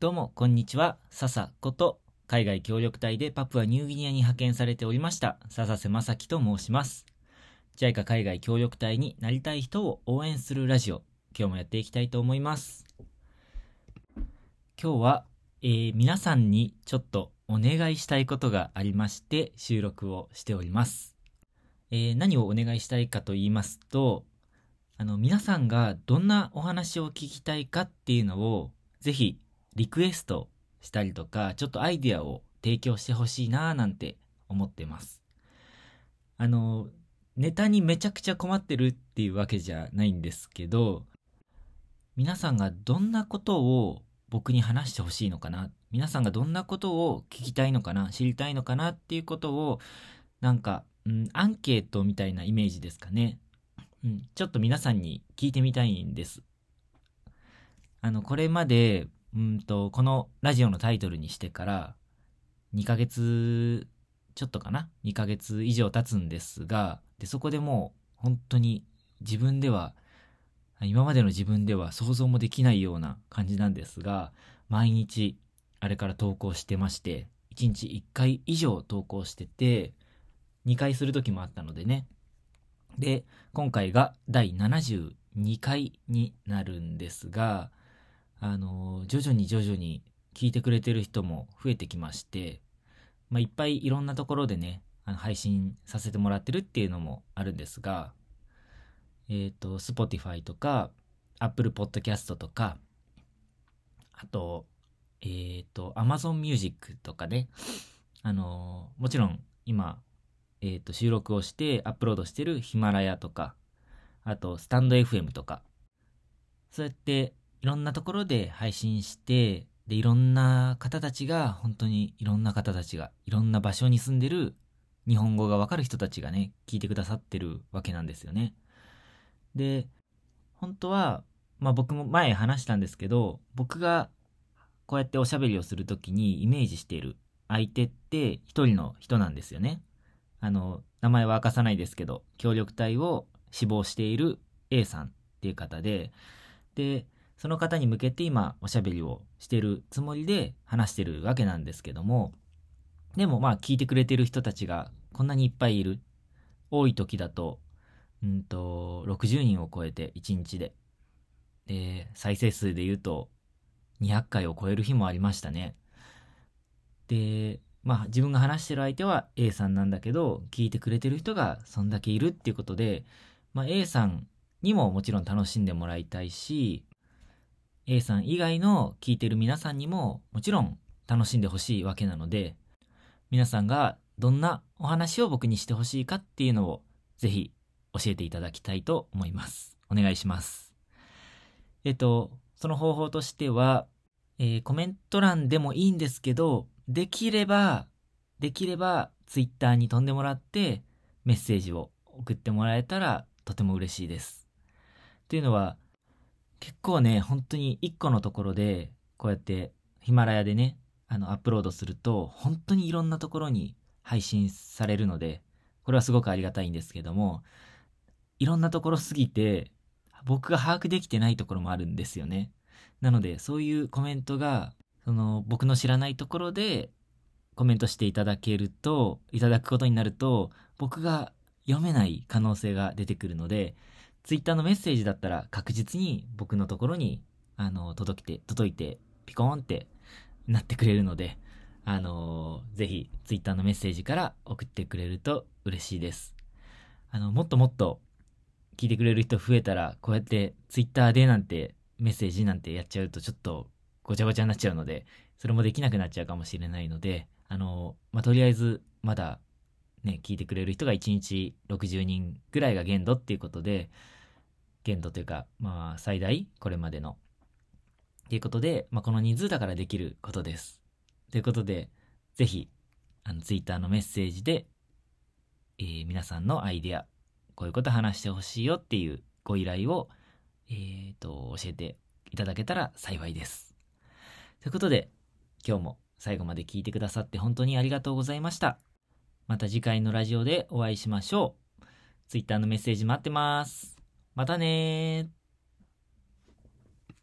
どうも、こんにちは。笹こと、海外協力隊でパプアニューギニアに派遣されておりました、笹瀬正樹と申します。JICA 海外協力隊になりたい人を応援するラジオ、今日もやっていきたいと思います。今日は、えー皆さんにちょっとお願いしたいことがありまして、収録をしております。えー何をお願いしたいかと言いますと、あの、皆さんがどんなお話を聞きたいかっていうのを、ぜひリクエストしたりとか、ちょっとアイディアを提供してほしいなぁなんて思ってます。あの、ネタにめちゃくちゃ困ってるっていうわけじゃないんですけど、皆さんがどんなことを僕に話してほしいのかな？皆さんがどんなことを聞きたいのかな？知りたいのかなっていうことを、なんか、うん、アンケートみたいなイメージですかね。うん、ちょっと皆さんに聞いてみたいんです。あの、これまで、うんと、このラジオのタイトルにしてから、2ヶ月ちょっとかな ?2 ヶ月以上経つんですが、で、そこでもう、本当に自分では、今までの自分では想像もできないような感じなんですが、毎日、あれから投稿してまして、1日1回以上投稿してて、2回する時もあったのでね。で、今回が第72回になるんですが、あの、徐々に徐々に聞いてくれてる人も増えてきまして、まあ、いっぱいいろんなところでね、あの配信させてもらってるっていうのもあるんですが、えっ、と、Spotify とか、Apple Podcast とか、あと、えっ、と、Amazon Music とかね、あの、もちろん今、えっ、と、収録をしてアップロードしてるヒマラヤとか、あと、スタンド FM とか、そうやっていろんなところで配信して、で、いろんな方たちが、本当にいろんな方たちが、いろんな場所に住んでる日本語がわかる人たちがね、聞いてくださってるわけなんですよね。で、本当は、まあ僕も前話したんですけど、僕がこうやっておしゃべりをするときにイメージしている相手って一人の人なんですよね。あの、名前は明かさないですけど、協力隊を志望している A さんっていう方で、で、その方に向けて今おしゃべりをしてるつもりで話してるわけなんですけども、でもまあ聞いてくれてる人たちがこんなにいっぱいいる。多い時だと、うんと、60人を超えて1日で。で、再生数で言うと200回を超える日もありましたね。で、まあ自分が話してる相手は A さんなんだけど、聞いてくれてる人がそんだけいるっていうことで、まあ A さんにももちろん楽しんでもらいたいし、A さん以外の聞いてる皆さんにももちろん楽しんでほしいわけなので、皆さんがどんなお話を僕にしてほしいかっていうのをぜひ教えていただきたいと思います。お願いします。えっと、その方法としては、えーコメント欄でもいいんですけど、できれば、できれば、ツイッターに飛んでもらって、メッセージを送ってもらえたら、とても嬉しいです。っていうのは、結構ね、本当に一個のところで、こうやって、ヒマラヤでね、あの、アップロードすると、本当にいろんなところに配信されるので、これはすごくありがたいんですけども、いろんなところすぎて、僕が把握できてないところもあるんですよね。なので、そういうコメントが、その、僕の知らないところでコメントしていただけると、いただくことになると、僕が読めない可能性が出てくるので、ツイッターのメッセージだったら確実に僕のところに、あの、届きて、届いて、ピコーンってなってくれるので、あのぜひ、ツイッターのメッセージから送ってくれると嬉しいです。あの、もっともっと聞いてくれる人増えたら、こうやってツイッターでなんてメッセージなんてやっちゃうとちょっとごちゃごちゃになっちゃうので、それもできなくなっちゃうかもしれないので、あの、まあ、とりあえず、まだ、ね、聞いてくれる人が1日60人ぐらいが限度っていうことで、限度というか、まあ、最大これまでの。っていうことで、まあ、この人数だからできることです。ということで、ぜひ、あの、ツイッターのメッセージで、えー皆さんのアイデア、こういうこと話してほしいよっていうご依頼を、えっ、と、教えていただけたら幸いです。ということで、今日も最後まで聞いてくださって本当にありがとうございました。また次回のラジオでお会いしましょう。ツイッターのメッセージ待ってます。またねー。